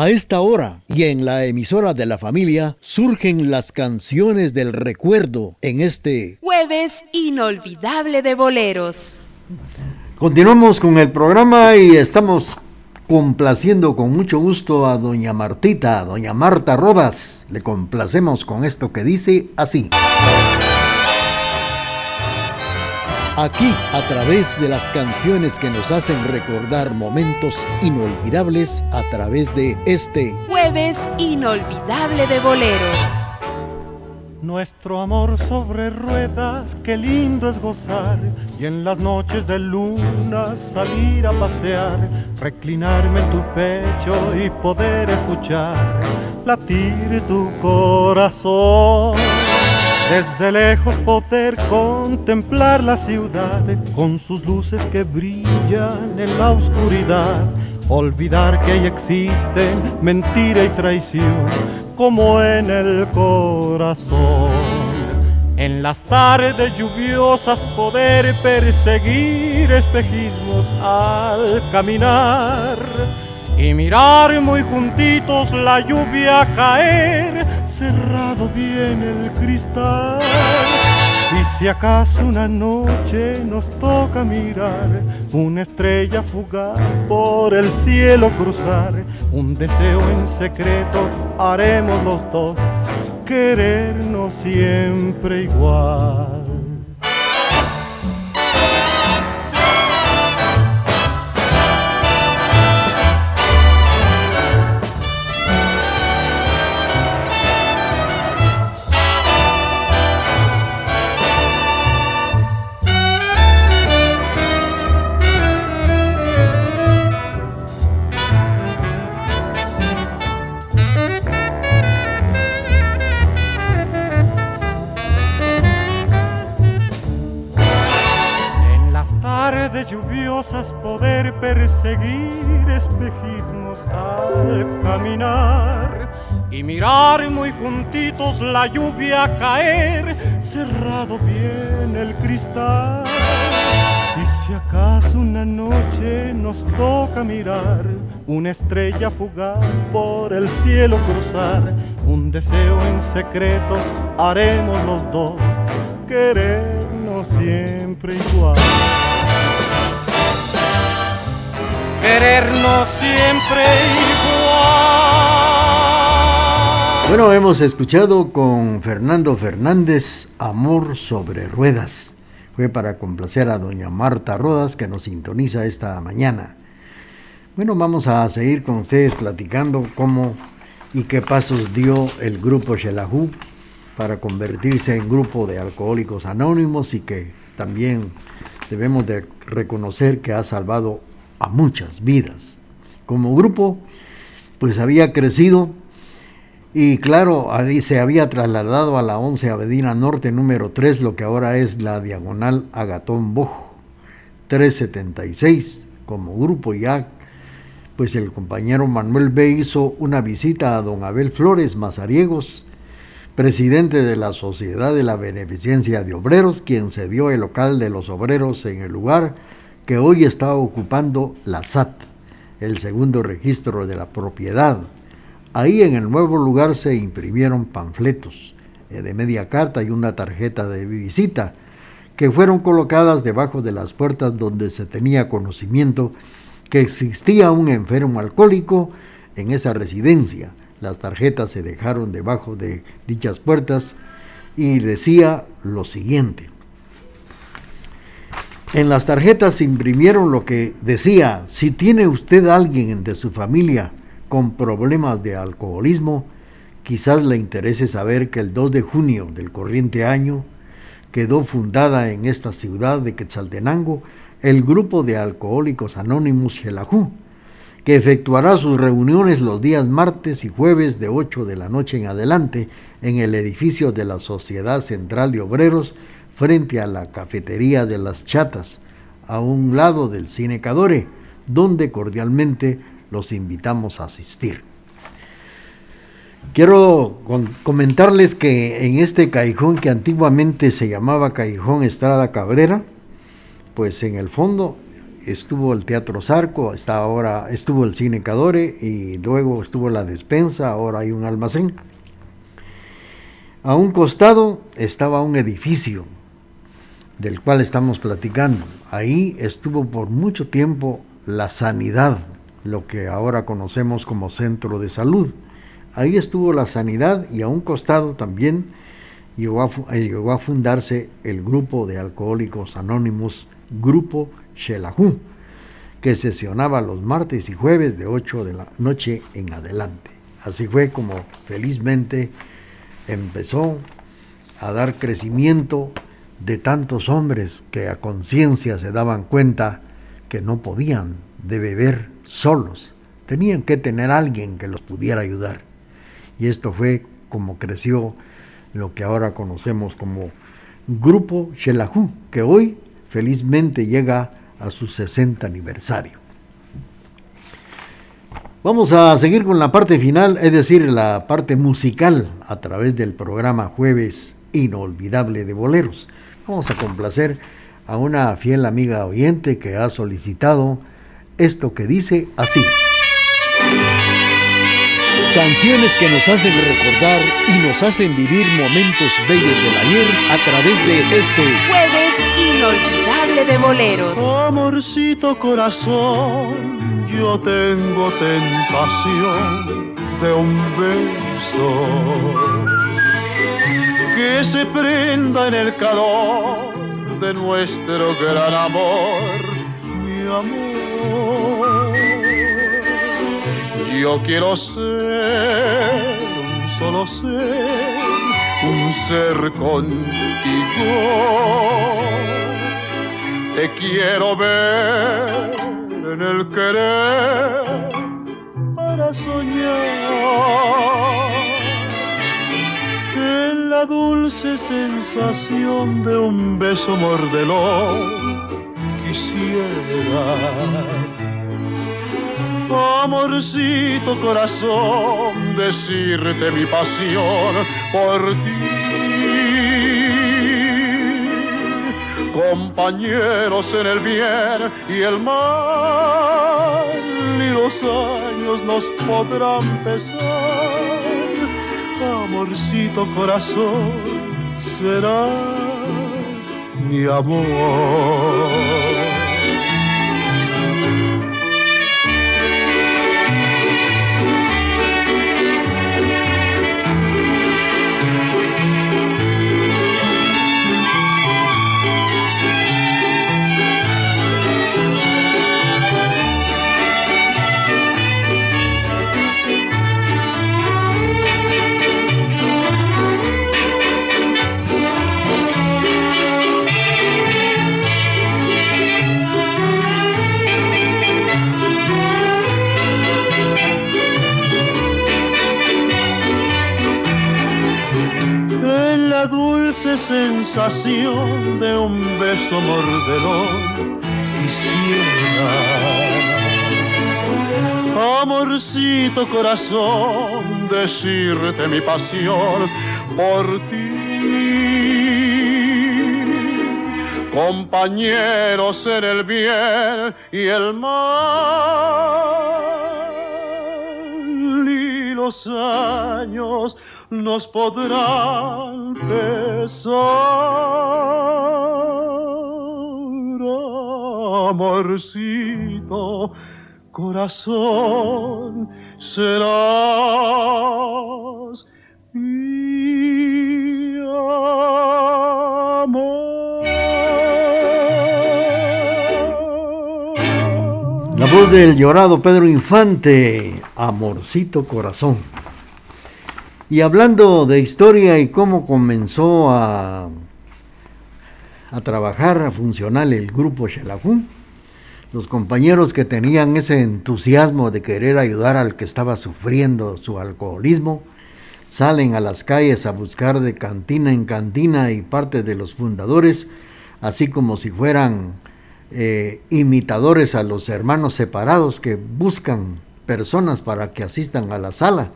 A esta hora y en la emisora de la familia surgen las canciones del recuerdo en este jueves inolvidable de boleros. Continuamos con el programa y estamos complaciendo con mucho gusto a doña Martita, a doña Marta Rodas. Le complacemos con esto que dice así. Aquí, a través de las canciones que nos hacen recordar momentos inolvidables, a través de este jueves inolvidable de boleros. Nuestro amor sobre ruedas, qué lindo es gozar y en las noches de luna salir a pasear, reclinarme en tu pecho y poder escuchar latir tu corazón. Desde lejos poder contemplar la ciudad con sus luces que brillan en la oscuridad. Olvidar que existen mentira y traición como en el corazón. En las tardes lluviosas poder perseguir espejismos al caminar y mirar muy juntitos la lluvia caer, cerrado bien el cristal. Y si acaso una noche nos toca mirar una estrella fugaz por el cielo cruzar, un deseo en secreto haremos los dos, querernos siempre igual. Y mirar muy juntitos la lluvia caer, cerrado bien el cristal. Y si acaso una noche nos toca mirar una estrella fugaz por el cielo cruzar, un deseo en secreto haremos los dos, querernos siempre igual querernos siempre igual. Bueno, hemos escuchado con Fernando Fernández Amor sobre Ruedas. Fue para complacer a doña Marta Rodas que nos sintoniza esta mañana. Bueno, vamos a seguir con ustedes platicando cómo y qué pasos dio el grupo Shelahu para convertirse en grupo de alcohólicos anónimos y que también debemos de reconocer que ha salvado a muchas vidas. Como grupo, pues había crecido y claro, se había trasladado a la 11 Avenida Norte número 3, lo que ahora es la diagonal Agatón Bojo, 376. Como grupo ya, pues el compañero Manuel B hizo una visita a don Abel Flores Mazariegos, presidente de la Sociedad de la Beneficencia de Obreros, quien cedió el local de los obreros en el lugar que hoy está ocupando la SAT, el segundo registro de la propiedad. Ahí en el nuevo lugar se imprimieron panfletos eh, de media carta y una tarjeta de visita que fueron colocadas debajo de las puertas donde se tenía conocimiento que existía un enfermo alcohólico en esa residencia. Las tarjetas se dejaron debajo de dichas puertas y decía lo siguiente. En las tarjetas se imprimieron lo que decía, si tiene usted alguien de su familia con problemas de alcoholismo, quizás le interese saber que el 2 de junio del corriente año quedó fundada en esta ciudad de Quetzaltenango el grupo de alcohólicos anónimos Xelajú, que efectuará sus reuniones los días martes y jueves de 8 de la noche en adelante en el edificio de la Sociedad Central de Obreros frente a la cafetería de las chatas, a un lado del cine Cadore, donde cordialmente los invitamos a asistir. Quiero comentarles que en este callejón que antiguamente se llamaba Callejón Estrada Cabrera, pues en el fondo estuvo el Teatro Zarco, está ahora estuvo el Cine Cadore y luego estuvo la despensa, ahora hay un almacén. A un costado estaba un edificio del cual estamos platicando. Ahí estuvo por mucho tiempo la sanidad, lo que ahora conocemos como centro de salud. Ahí estuvo la sanidad y a un costado también llegó a, a fundarse el grupo de alcohólicos anónimos, Grupo Shelahu, que sesionaba los martes y jueves de 8 de la noche en adelante. Así fue como felizmente empezó a dar crecimiento de tantos hombres que a conciencia se daban cuenta que no podían de beber solos, tenían que tener alguien que los pudiera ayudar. Y esto fue como creció lo que ahora conocemos como Grupo Shelahu, que hoy felizmente llega a su 60 aniversario. Vamos a seguir con la parte final, es decir, la parte musical a través del programa Jueves Inolvidable de Boleros. Vamos a complacer a una fiel amiga oyente que ha solicitado esto que dice así. Canciones que nos hacen recordar y nos hacen vivir momentos bellos del ayer a través de este Jueves Inolvidable de Boleros. Amorcito corazón, yo tengo tentación de un beso que se prenda en el calor de nuestro gran amor, amor. Yo quiero ser un solo ser, un ser contigo. Te quiero ver en el querer para soñar en la dulce sensación de un beso mordelón quisiera amorcito corazón, decirte mi pasión por ti. Compañeros en el bien y el mal, y los años nos podrán pesar. Amorcito corazón, serás mi amor. Corazón, decirte mi pasión por ti. Compañeros en el bien y el mal y los años nos podrán pesar. Amorcito, corazón, serás mi amor. La voz del llorado Pedro Infante, Amorcito Corazón. Y hablando de historia y cómo comenzó a, a trabajar, a funcionar el grupo Xelafún, los compañeros que tenían ese entusiasmo de querer ayudar al que estaba sufriendo su alcoholismo, salen a las calles a buscar de cantina en cantina y parte de los fundadores, así como si fueran eh, imitadores a los hermanos separados que buscan personas para que asistan a la sala.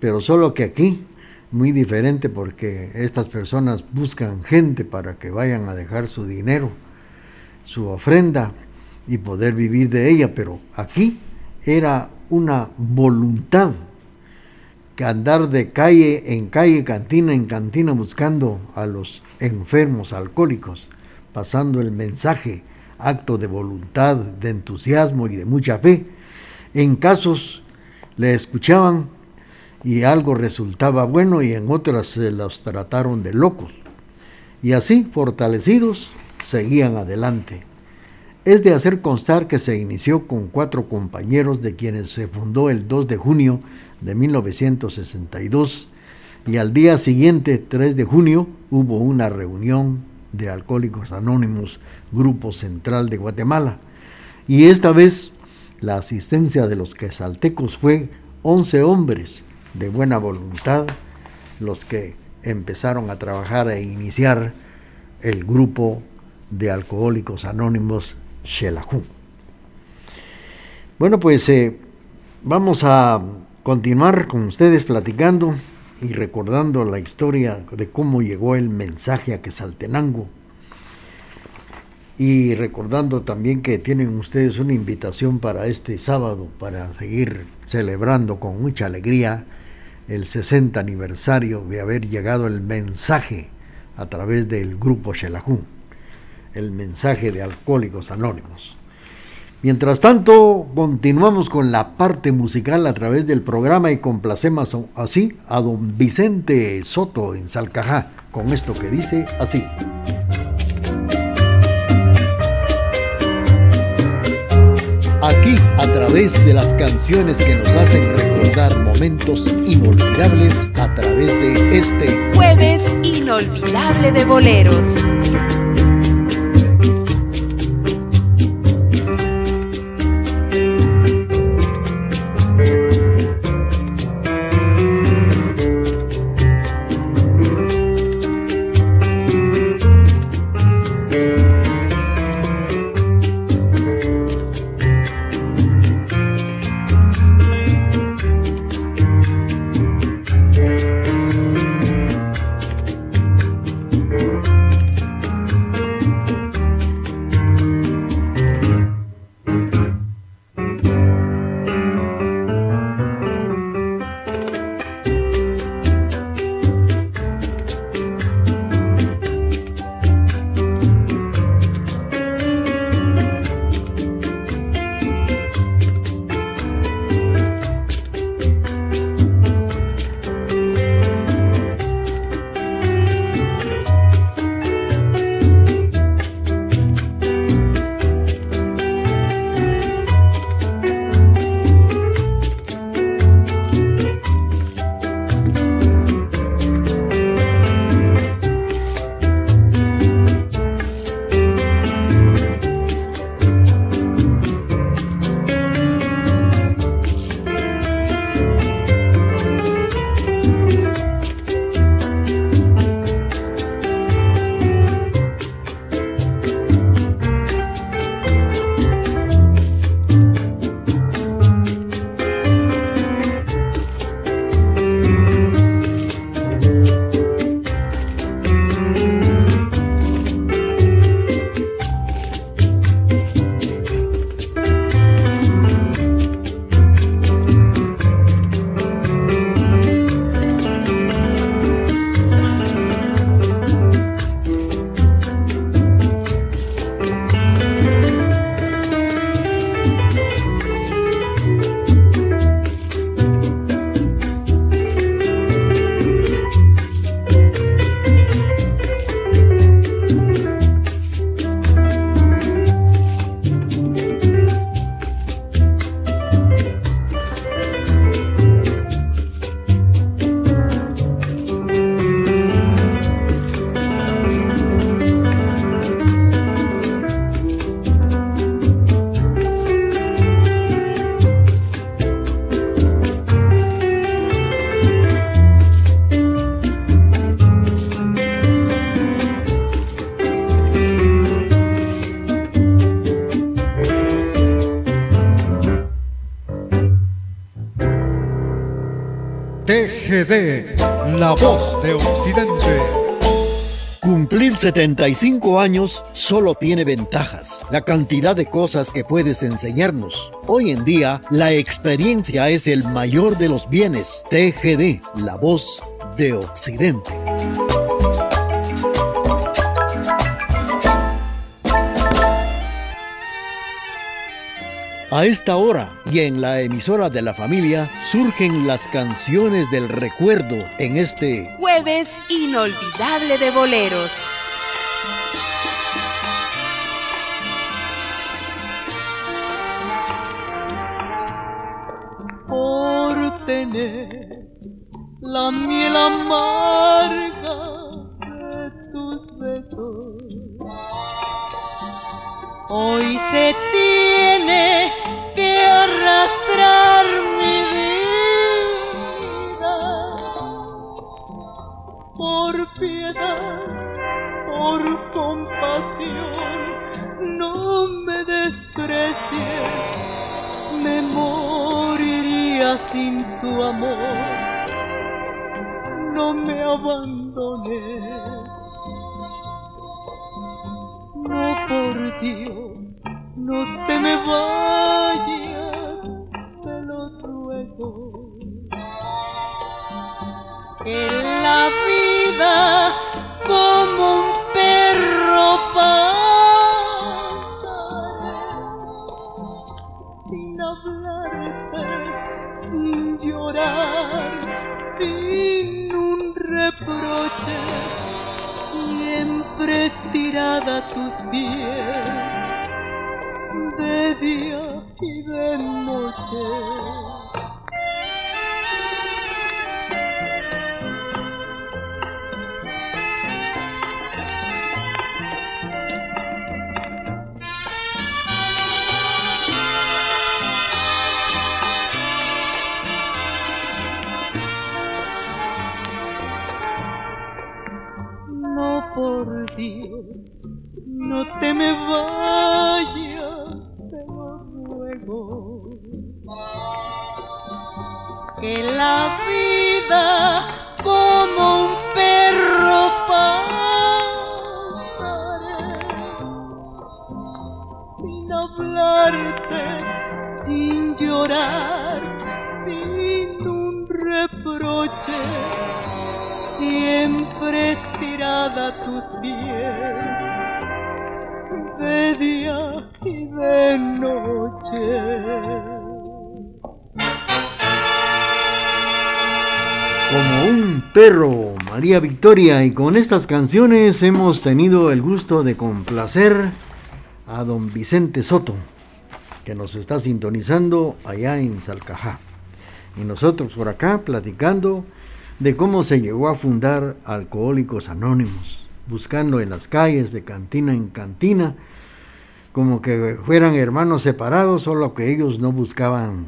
Pero solo que aquí, muy diferente porque estas personas buscan gente para que vayan a dejar su dinero, su ofrenda, y poder vivir de ella, pero aquí era una voluntad que andar de calle en calle, cantina en cantina, buscando a los enfermos alcohólicos, pasando el mensaje, acto de voluntad, de entusiasmo y de mucha fe. En casos le escuchaban y algo resultaba bueno y en otras se los trataron de locos. Y así, fortalecidos, seguían adelante. Es de hacer constar que se inició con cuatro compañeros de quienes se fundó el 2 de junio de 1962 y al día siguiente, 3 de junio, hubo una reunión de Alcohólicos Anónimos, Grupo Central de Guatemala. Y esta vez la asistencia de los quesaltecos fue 11 hombres de buena voluntad, los que empezaron a trabajar e iniciar el grupo de Alcohólicos Anónimos Xelajú. Bueno, pues eh, vamos a continuar con ustedes platicando y recordando la historia de cómo llegó el mensaje a Quesaltenango. Y recordando también que tienen ustedes una invitación para este sábado para seguir celebrando con mucha alegría el 60 aniversario de haber llegado el mensaje a través del grupo Xelajú, el mensaje de Alcohólicos Anónimos. Mientras tanto, continuamos con la parte musical a través del programa y complacemos así a don Vicente Soto en Salcajá con esto que dice así. Aquí, a través de las canciones que nos hacen recordar momentos inolvidables, a través de este jueves inolvidable de boleros. TGD, la voz de Occidente. Cumplir 75 años solo tiene ventajas, la cantidad de cosas que puedes enseñarnos. Hoy en día, la experiencia es el mayor de los bienes. TGD, la voz de Occidente. A esta hora y en la emisora de la familia surgen las canciones del recuerdo en este jueves inolvidable de boleros. Por tener la miel amarga de tus besos, hoy se tiene por compasión, no me desprecies, me moriría sin tu amor, no me abandones, no por Dios no te me vayas, tirada a tus pies Y con estas canciones hemos tenido el gusto de complacer a don Vicente Soto, que nos está sintonizando allá en Salcajá. Y nosotros por acá platicando de cómo se llegó a fundar Alcohólicos Anónimos, buscando en las calles de cantina en cantina como que fueran hermanos separados, solo que ellos no buscaban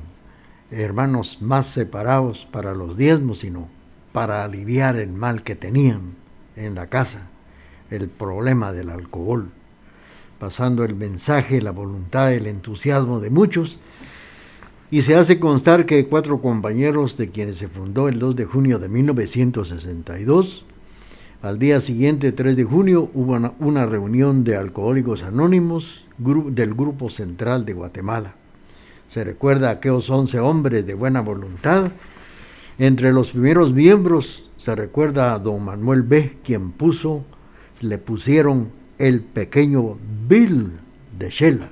hermanos más separados para los diezmos, sino para aliviar el mal que tenían en la casa, el problema del alcohol, pasando el mensaje, la voluntad, el entusiasmo de muchos, y se hace constar que cuatro compañeros de quienes se fundó el 2 de junio de 1962 al día siguiente, 3 de junio, hubo una, reunión de alcohólicos anónimos del Grupo Central de Guatemala. Se recuerda a aquellos 11 hombres de buena voluntad. Entre los primeros miembros se recuerda a don Manuel B., quien puso, le pusieron el pequeño Bill de Shela.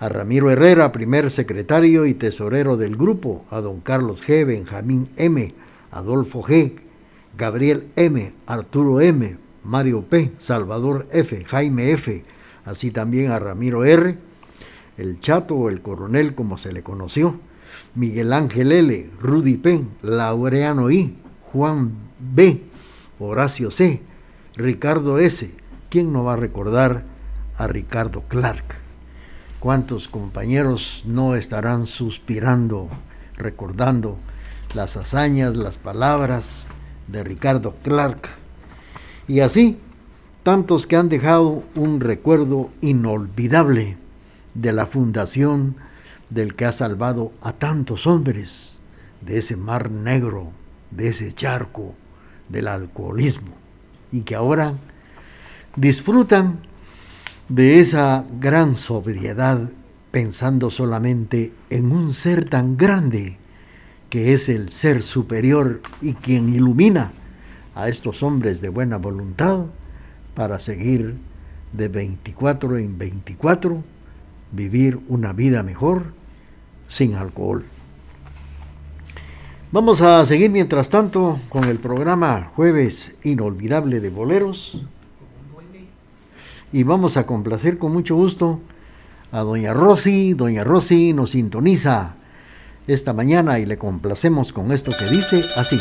A Ramiro Herrera, primer secretario y tesorero del grupo, a don Carlos G., Benjamín M., Adolfo G., Gabriel M., Arturo M., Mario P., Salvador F., Jaime F., así también a Ramiro R., el Chato o el Coronel como se le conoció, Miguel Ángel L., Rudy P., Laureano I., Juan B., Horacio C., Ricardo S., ¿quién no va a recordar a Ricardo Clark? ¿Cuántos compañeros no estarán suspirando, recordando las hazañas, las palabras, de Ricardo Clark. Y así, tantos que han dejado un recuerdo inolvidable de la fundación del que ha salvado a tantos hombres de ese mar negro, de ese charco del alcoholismo. y que ahora disfrutan de esa gran sobriedad pensando solamente en un ser tan grande que es el ser superior y quien ilumina a estos hombres de buena voluntad para seguir de 24 en 24, vivir una vida mejor sin alcohol. Vamos a seguir mientras tanto con el programa Jueves Inolvidable de Boleros. Y vamos a complacer con mucho gusto a Doña Rosy. Doña Rosy nos sintoniza esta mañana y le complacemos con esto que dice así.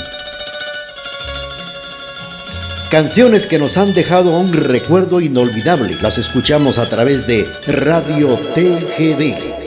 Canciones que nos han dejado un recuerdo inolvidable. Las escuchamos a través de Radio TGD.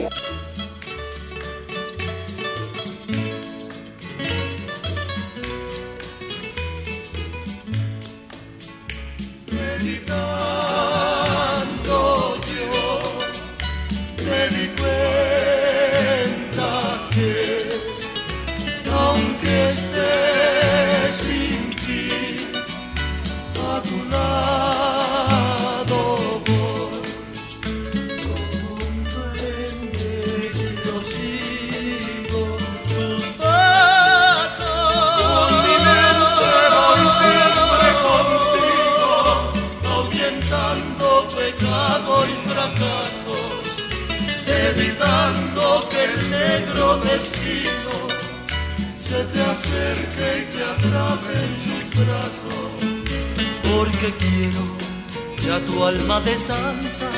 Santa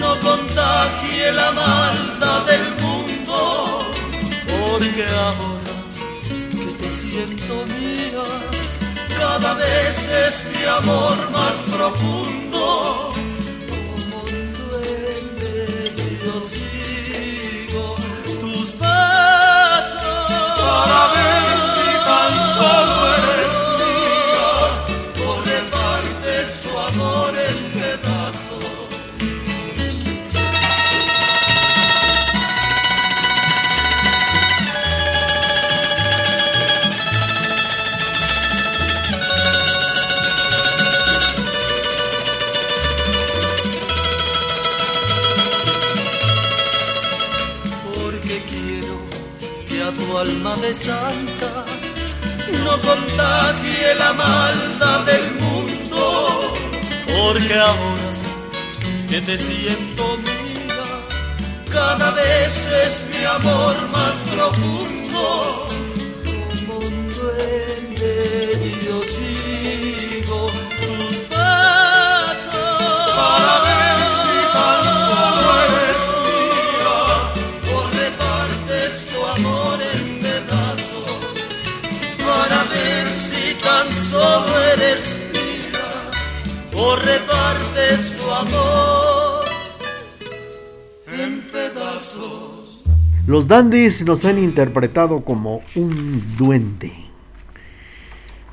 no contagie la maldad del mundo, porque ahora que te siento mía, cada vez es mi amor más profundo. Como santa no contagie la maldad del mundo, porque ahora que te siento mía, cada vez es mi amor más profundo. O repartes tu amor en pedazos. Los dandies nos han interpretado como un duende.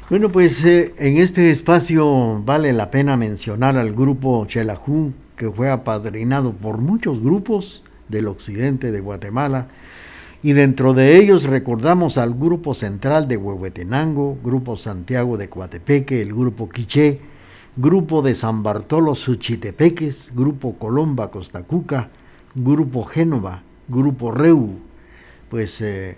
Bueno, pues eh, en este espacio vale la pena mencionar al grupo Chelajú, que fue apadrinado por muchos grupos del occidente de Guatemala y dentro de ellos recordamos al Grupo Central de Huehuetenango, Grupo Santiago de Coatepeque, el Grupo Quiché, Grupo de San Bartolo Suchitepeques, Grupo Colomba Costacuca, Grupo Génova, Grupo Reu. Pues eh,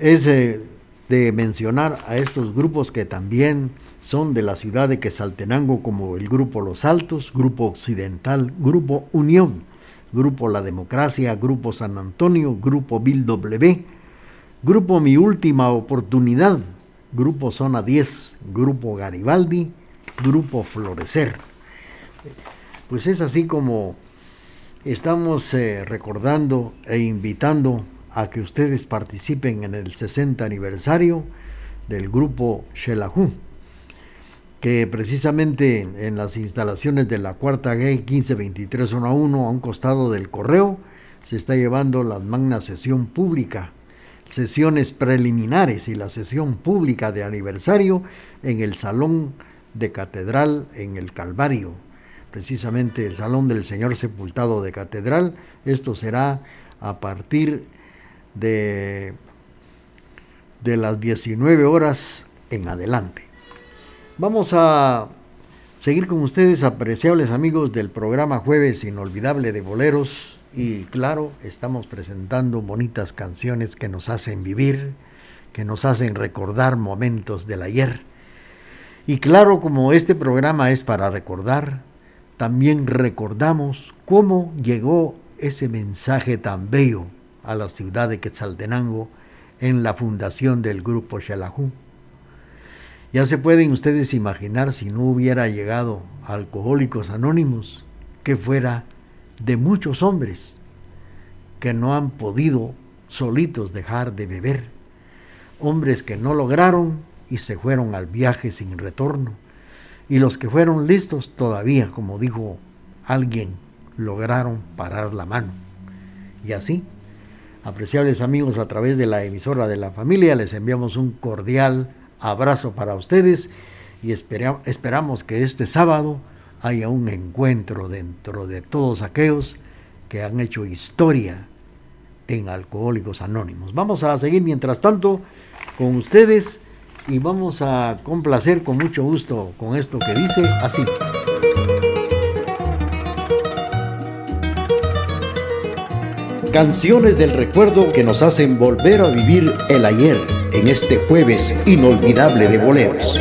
es eh, de mencionar a estos grupos que también son de la ciudad de Quesaltenango como el Grupo Los Altos, Grupo Occidental, Grupo Unión Grupo La Democracia, Grupo San Antonio, Grupo Bill W, Grupo Mi Última Oportunidad, Grupo Zona 10, Grupo Garibaldi, Grupo Florecer. Pues es así como estamos eh, recordando e invitando a que ustedes participen en el 60 aniversario del grupo Shelahu que precisamente en las instalaciones de la cuarta G 152311 a un costado del correo se está llevando la magna sesión pública, sesiones preliminares y la sesión pública de aniversario en el salón de catedral en el Calvario, precisamente el salón del Señor sepultado de catedral. Esto será a partir de, de las 19 horas en adelante. Vamos a seguir con ustedes, apreciables amigos del programa Jueves Inolvidable de Boleros. Y claro, estamos presentando bonitas canciones que nos hacen vivir, que nos hacen recordar momentos del ayer. Y claro, como este programa es para recordar, también recordamos cómo llegó ese mensaje tan bello a la ciudad de Quetzaltenango en la fundación del grupo Xelajú. Ya se pueden ustedes imaginar si no hubiera llegado a Alcohólicos Anónimos, que fuera de muchos hombres que no han podido solitos dejar de beber, hombres que no lograron y se fueron al viaje sin retorno, y los que fueron listos todavía, como dijo alguien, lograron parar la mano. Y así, apreciables amigos, a través de la emisora de la familia, les enviamos un cordial abrazo para ustedes y esperamos que este sábado haya un encuentro dentro de todos aquellos que han hecho historia en Alcohólicos Anónimos. Vamos a seguir mientras tanto con ustedes y vamos a complacer con mucho gusto con esto que dice así. Canciones del recuerdo que nos hacen volver a vivir el ayer en este jueves inolvidable de boleros.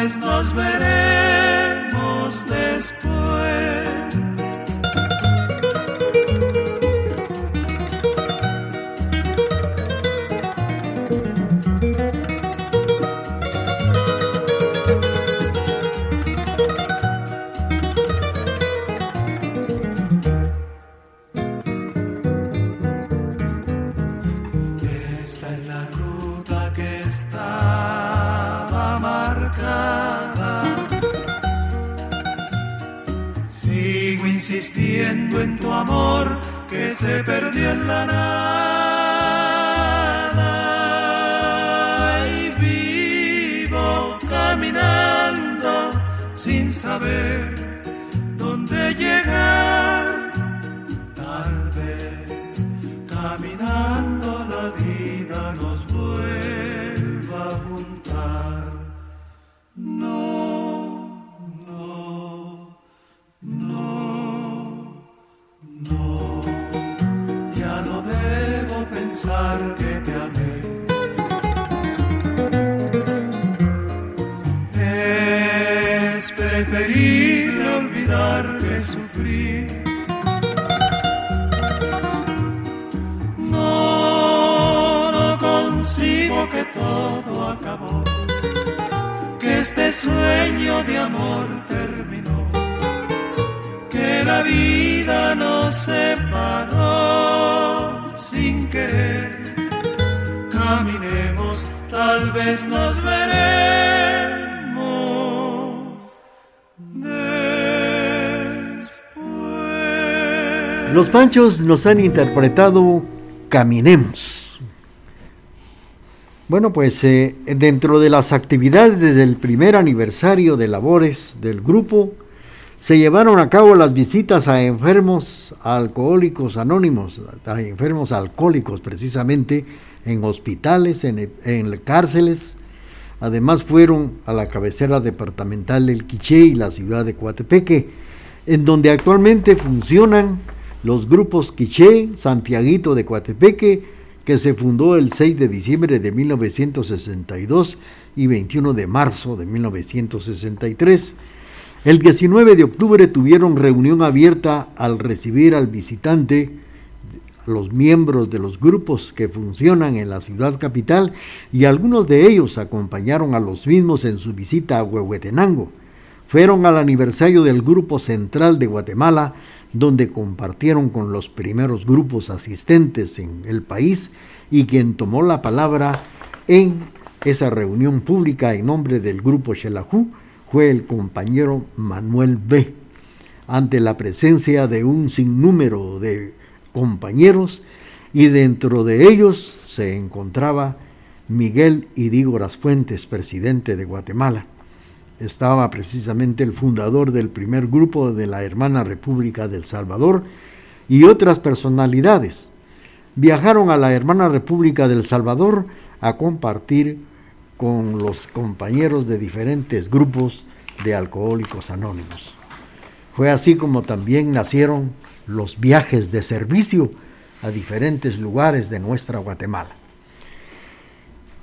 Vez nos veremos sin saber dónde llegar. Tal vez caminando la vida nos vuelva a juntar. No. que te amé. Que este sueño de amor terminó, que la vida nos separó sin querer. Caminemos, tal vez nos veremos después. Los Panchos nos han interpretado Caminemos. Bueno, pues eh, dentro de las actividades desde el primer aniversario de labores del grupo, se llevaron a cabo las visitas a enfermos alcohólicos anónimos, a enfermos alcohólicos precisamente, en hospitales, en, cárceles. Además fueron a la cabecera departamental del Quiché y la ciudad de Coatepeque, en donde actualmente funcionan los grupos Quiché, Santiaguito de Coatepeque, que se fundó el 6 de diciembre de 1962 y 21 de marzo de 1963 el 19 de octubre tuvieron reunión abierta al recibir al visitante, los miembros de los grupos que funcionan en la ciudad capital y algunos de ellos acompañaron a los mismos en su visita a Huehuetenango. Fueron al aniversario del Grupo Central de Guatemala, donde compartieron con los primeros grupos asistentes en el país y quien tomó la palabra en esa reunión pública en nombre del grupo Xelajú fue el compañero Manuel B. Ante la presencia de un sinnúmero de compañeros y dentro de ellos se encontraba Miguel Idígoras Fuentes, presidente de Guatemala. Estaba precisamente el fundador del primer grupo de la hermana República del Salvador y otras personalidades. Viajaron a la hermana República del Salvador a compartir con los compañeros de diferentes grupos de alcohólicos anónimos. Fue así como también nacieron los viajes de servicio a diferentes lugares de nuestra Guatemala.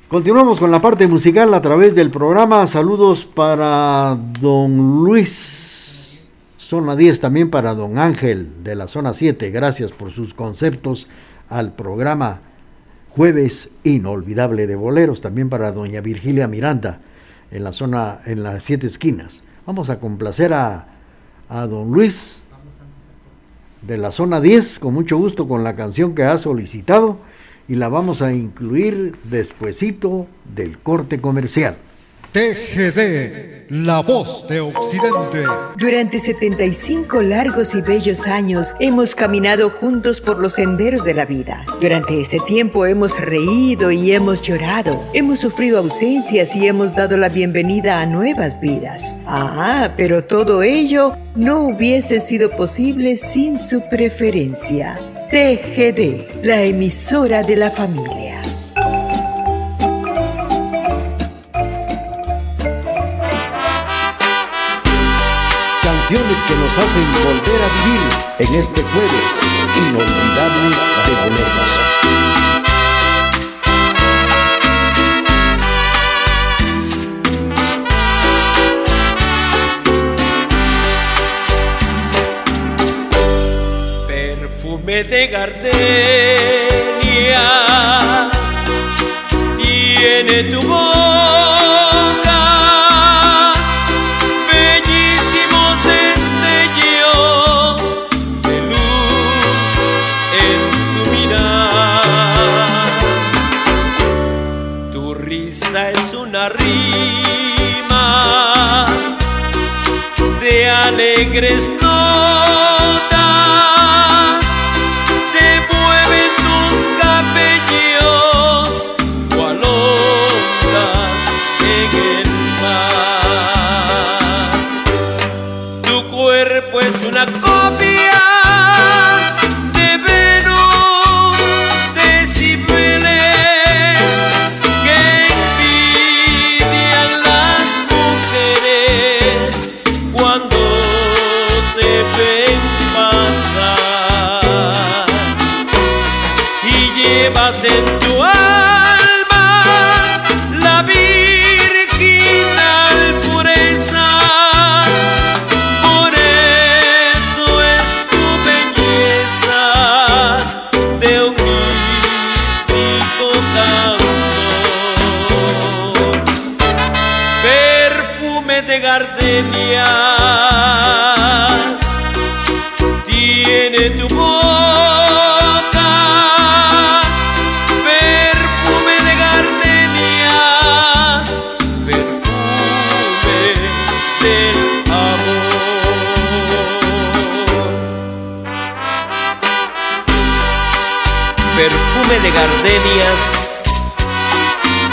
Continuamos con la parte musical a través del programa. Saludos para don Luis, zona 10, también para don Ángel de la zona 7. Gracias por sus conceptos al programa Jueves Inolvidable de Boleros. También para doña Virgilia Miranda en la zona, en las siete esquinas. Vamos a complacer a, don Luis de la zona 10, con mucho gusto con la canción que ha solicitado y la vamos a incluir despuesito del corte comercial. TGD, la voz de Occidente. Durante 75 largos y bellos años hemos caminado juntos por los senderos de la vida. Durante ese tiempo hemos reído y hemos llorado, hemos sufrido ausencias y hemos dado la bienvenida a nuevas vidas. Ah, pero todo ello no hubiese sido posible sin su preferencia. TGD, la emisora de la familia. Canciones que nos hacen volver a vivir en este jueves inolvidable de boleros. De gardenias tiene tu boca, bellísimos destellos de luz en tu mirar. Tu risa es una rima de alegres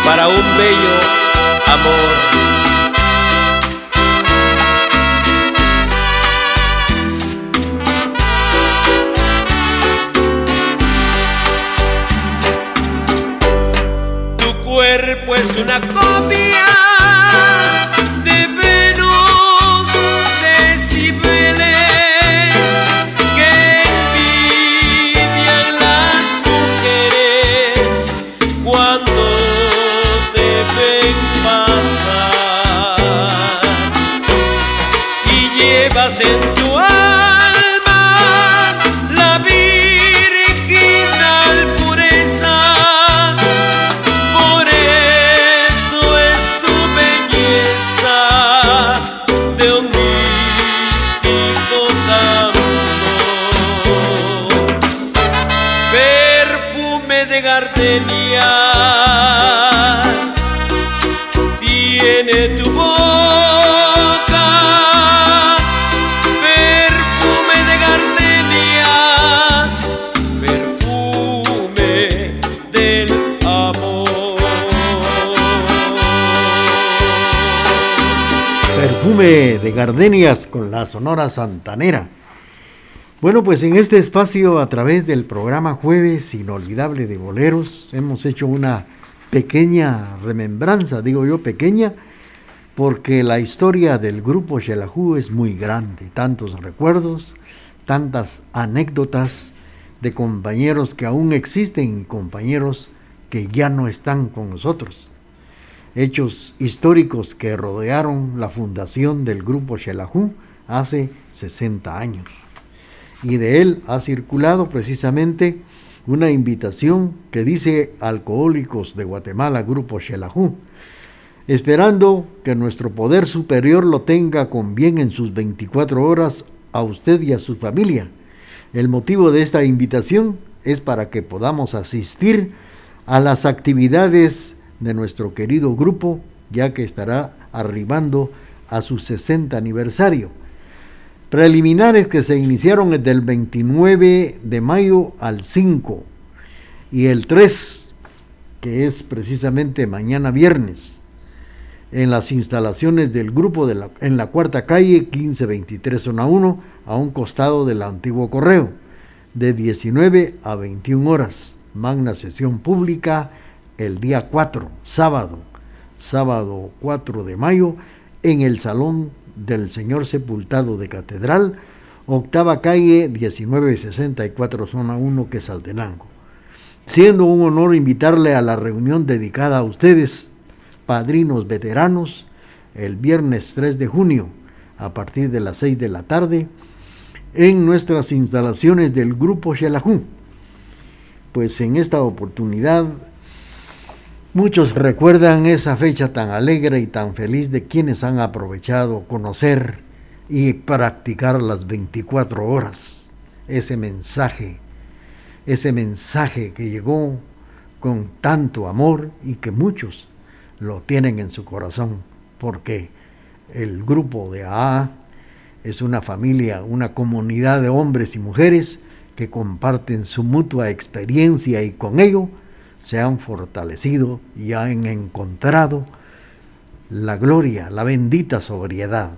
para un bello amor. Tu cuerpo es una copia gardenias con la Sonora Santanera. Bueno, pues en este espacio, a través del programa Jueves Inolvidable de Boleros, hemos hecho una pequeña remembranza, digo yo pequeña, porque la historia del grupo Xelajú es muy grande, tantos recuerdos, tantas anécdotas de compañeros que aún existen y compañeros que ya no están con nosotros. Hechos históricos que rodearon la fundación del grupo Xelajú hace 60 años. Y de él ha circulado precisamente una invitación que dice Alcohólicos de Guatemala, Grupo Xelajú, esperando que nuestro poder superior lo tenga con bien en sus 24 horas a usted y a su familia. El motivo de esta invitación es para que podamos asistir a las actividades de nuestro querido grupo, ya que estará arribando a su 60 aniversario. Preliminares que se iniciaron desde el 29 de mayo al 5 y el 3, que es precisamente mañana viernes en las instalaciones del grupo de la, en la cuarta calle 1523 zona 1 a un costado del antiguo correo de 19 a 21 horas magna sesión pública el día 4 sábado sábado 4 de mayo en el salón del señor sepultado de catedral octava calle 1964 zona 1 que es Altenango siendo un honor invitarle a la reunión dedicada a ustedes padrinos veteranos el viernes 3 de junio a partir de las 6 de la tarde en nuestras instalaciones del Grupo Xelajú. Pues en esta oportunidad muchos recuerdan esa fecha tan alegre y tan feliz de quienes han aprovechado conocer y practicar las 24 horas. Ese mensaje, ese mensaje que llegó con tanto amor y que muchos lo tienen en su corazón, porque el grupo de AA es una familia, una comunidad de hombres y mujeres que comparten su mutua experiencia y con ello se han fortalecido y han encontrado la gloria, la bendita sobriedad.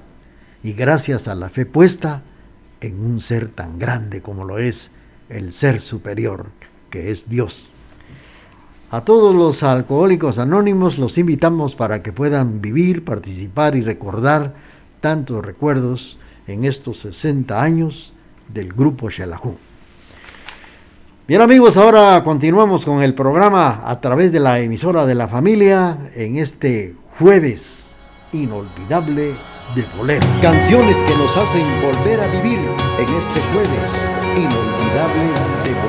Y gracias a la fe puesta en un ser tan grande como lo es el ser superior, que es Dios. A todos los alcohólicos anónimos los invitamos para que puedan vivir, participar y recordar tantos recuerdos en estos 60 años del grupo Xelajú. Bien amigos, ahora continuamos con el programa a través de la emisora de la familia en este jueves inolvidable de bolero. Canciones que nos hacen volver a vivir en este jueves inolvidable de bolero.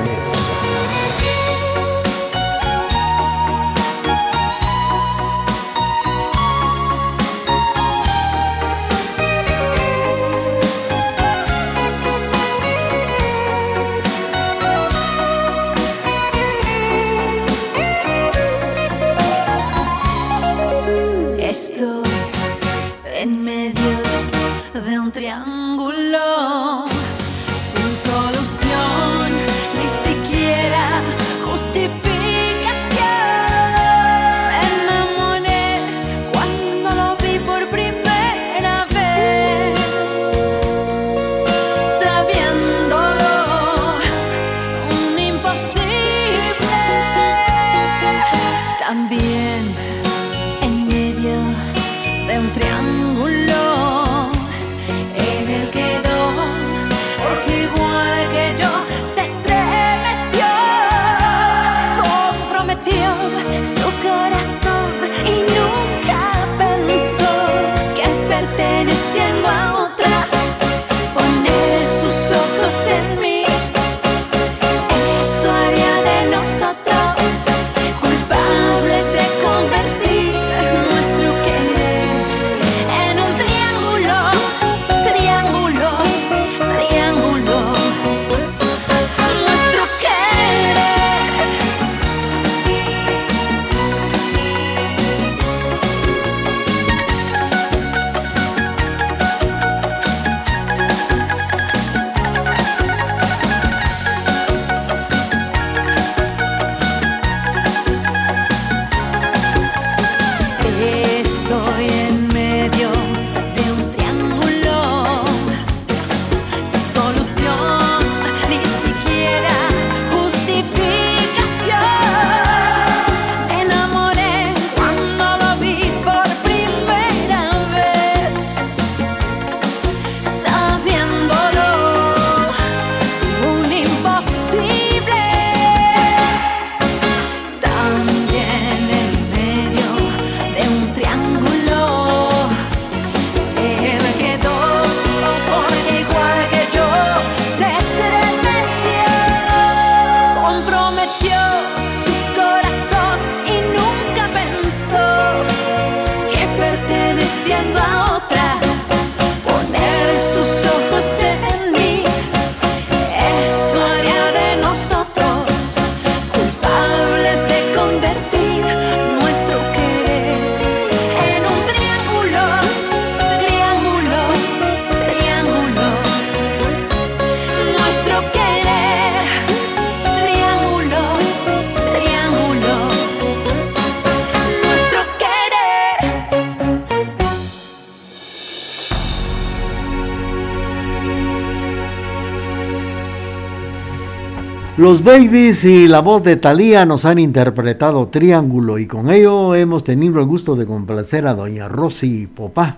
Los Babies y la voz de Thalía nos han interpretado Triángulo y con ello hemos tenido el gusto de complacer a doña Rosy Popá,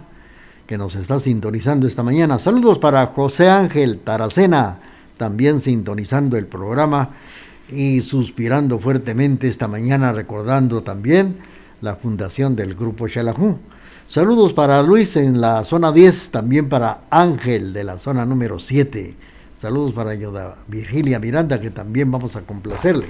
que nos está sintonizando esta mañana. Saludos para José Ángel Taracena, también sintonizando el programa y suspirando fuertemente esta mañana, recordando también la fundación del Grupo Xalajú. Saludos para Luis en la zona 10, también para Ángel de la zona número 7 Saludos para Yoda Virgilia Miranda, que también vamos a complacerle.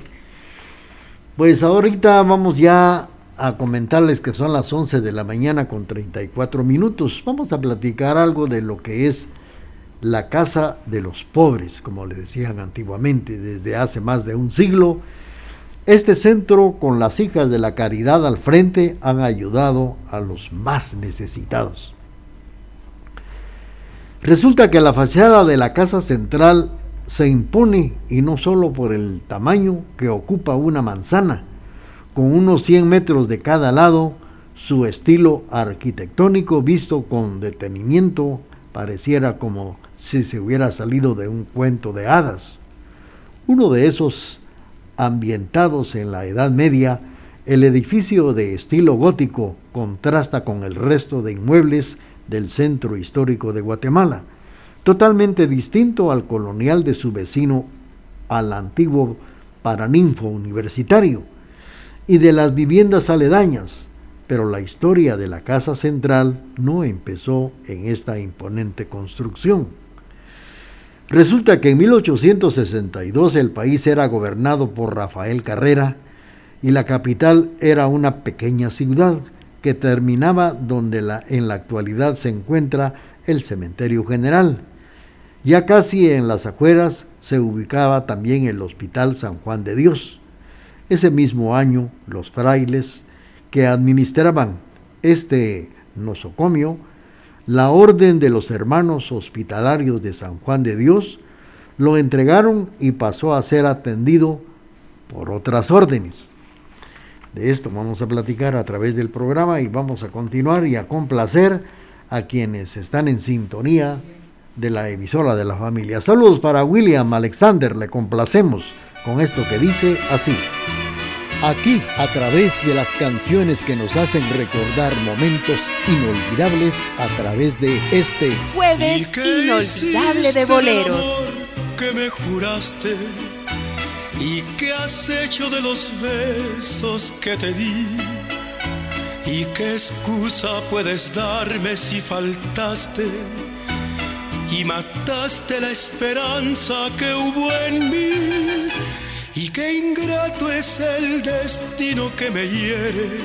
Pues ahorita vamos ya a comentarles que son las 11 de la mañana con 34 minutos. Vamos a platicar algo de lo que es la casa de los pobres, como le decían antiguamente, desde hace más de un siglo. Este centro, con las hijas de la caridad al frente, han ayudado a los más necesitados. Resulta que la fachada de la casa central se impone y no solo por el tamaño que ocupa una manzana, con unos 100 metros de cada lado, su estilo arquitectónico visto con detenimiento pareciera como si se hubiera salido de un cuento de hadas. Uno de esos ambientados en la Edad Media, el edificio de estilo gótico contrasta con el resto de inmuebles del centro histórico de Guatemala, totalmente distinto al colonial de su vecino, al antiguo Paraninfo universitario, y de las viviendas aledañas, pero la historia de la casa central no empezó en esta imponente construcción. Resulta que en 1862 el país era gobernado por Rafael Carrera y la capital era una pequeña ciudad que terminaba donde en la actualidad se encuentra el cementerio general. Ya casi en las afueras se ubicaba también el Hospital San Juan de Dios. Ese mismo año, los frailes que administraban este nosocomio, la Orden de los Hermanos Hospitalarios de San Juan de Dios, lo entregaron y pasó a ser atendido por otras órdenes. De esto vamos a platicar a través del programa y vamos a continuar y a complacer a quienes están en sintonía de la emisora de la familia. Saludos para William Alexander, le complacemos con esto que dice así. Aquí, a través de las canciones que nos hacen recordar momentos inolvidables a través de este jueves inolvidable de boleros. Que me juraste ¿Y qué has hecho de los besos que te di? ¿Y qué excusa puedes darme si faltaste? Y mataste la esperanza que hubo en mí. Y qué ingrato es el destino que me hiere.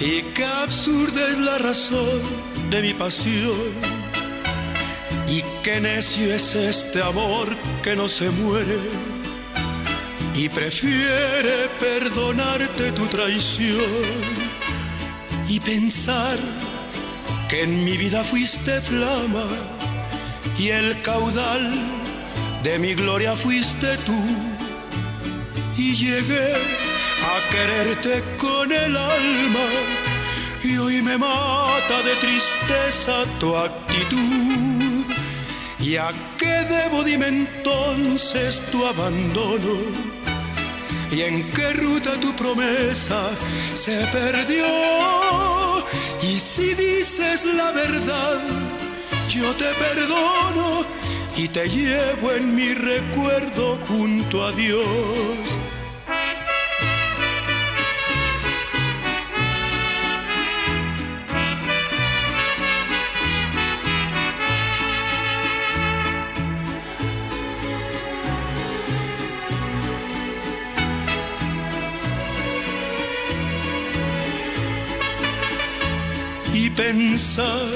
Y qué absurda es la razón de mi pasión. Y qué necio es este amor que no se muere y prefiere perdonarte tu traición y pensar que en mi vida fuiste flama y el caudal de mi gloria fuiste tú y llegué a quererte con el alma y hoy me mata de tristeza tu actitud. ¿Y a qué debo dime entonces tu abandono? y en qué ruta tu promesa se perdió. Y si dices la verdad, yo te perdono y te llevo en mi recuerdo junto a Dios. Pensar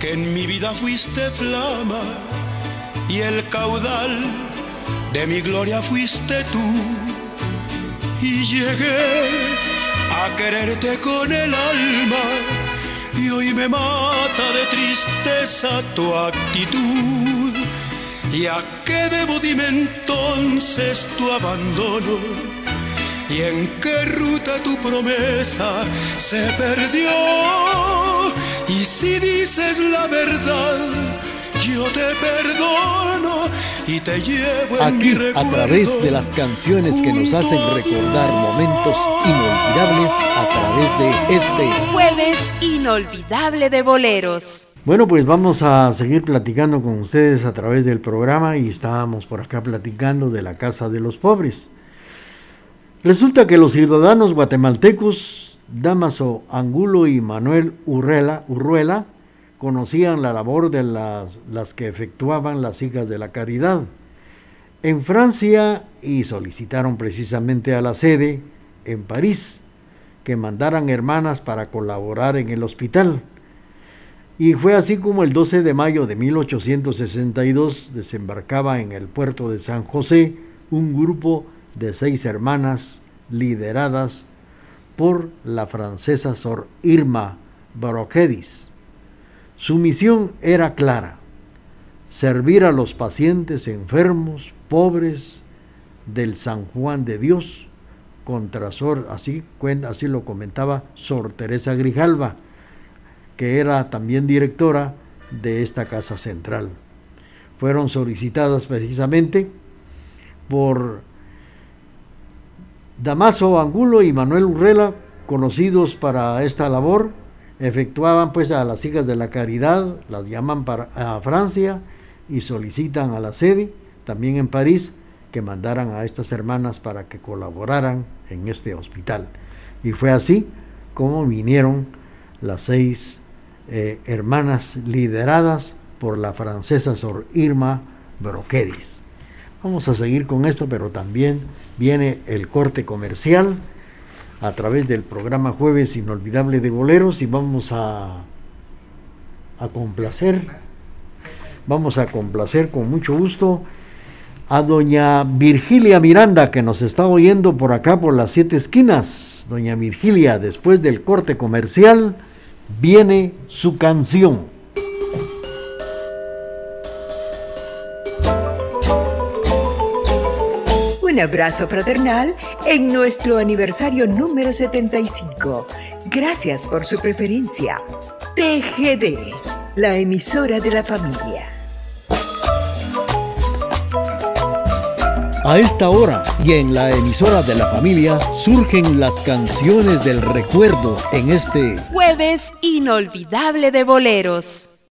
que en mi vida fuiste flama y el caudal de mi gloria fuiste tú. Y llegué a quererte con el alma y hoy me mata de tristeza tu actitud. ¿Y a qué debo entonces tu abandono? ¿Y en qué ruta tu promesa se perdió? Y si dices la verdad, yo te perdono y te llevo en Aquí, mi a través de las canciones que nos hacen recordar momentos inolvidables, a través de este Jueves inolvidable de boleros. Bueno, pues vamos a seguir platicando con ustedes a través del programa y estábamos por acá platicando de la Casa de los Pobres. Resulta que los ciudadanos guatemaltecos, Damaso Angulo y Manuel Urrela, Urruela, conocían la labor de las, las que efectuaban las hijas de la caridad en Francia y solicitaron precisamente a la sede en París que mandaran hermanas para colaborar en el hospital. Y fue así como el 12 de mayo de 1862 desembarcaba en el puerto de San José un grupo de seis hermanas lideradas por la francesa Sor Irma Baroquedis. Su misión era clara, servir a los pacientes enfermos, pobres del San Juan de Dios, contra Sor, así, así lo comentaba Sor Teresa Grijalva, que era también directora de esta casa central. Fueron solicitadas precisamente por Damaso Angulo y Manuel Urrela, conocidos para esta labor, efectuaban pues a las hijas de la caridad, las llaman para, a Francia y solicitan a la sede, también en París, que mandaran a estas hermanas para que colaboraran en este hospital. Y fue así como vinieron las seis eh, hermanas lideradas por la francesa Sor Irma Broquedis. Vamos a seguir con esto, pero también viene el corte comercial a través del programa Jueves Inolvidable de Boleros y vamos a, complacer, vamos a complacer con mucho gusto a doña Virgilia Miranda que nos está oyendo por acá por las siete esquinas. Doña Virgilia, después del corte comercial, viene su canción. Abrazo fraternal en nuestro aniversario número 75. Gracias por su preferencia. TGD, la emisora de la familia. A esta hora y en la emisora de la familia surgen las canciones del recuerdo en este Jueves inolvidable de boleros.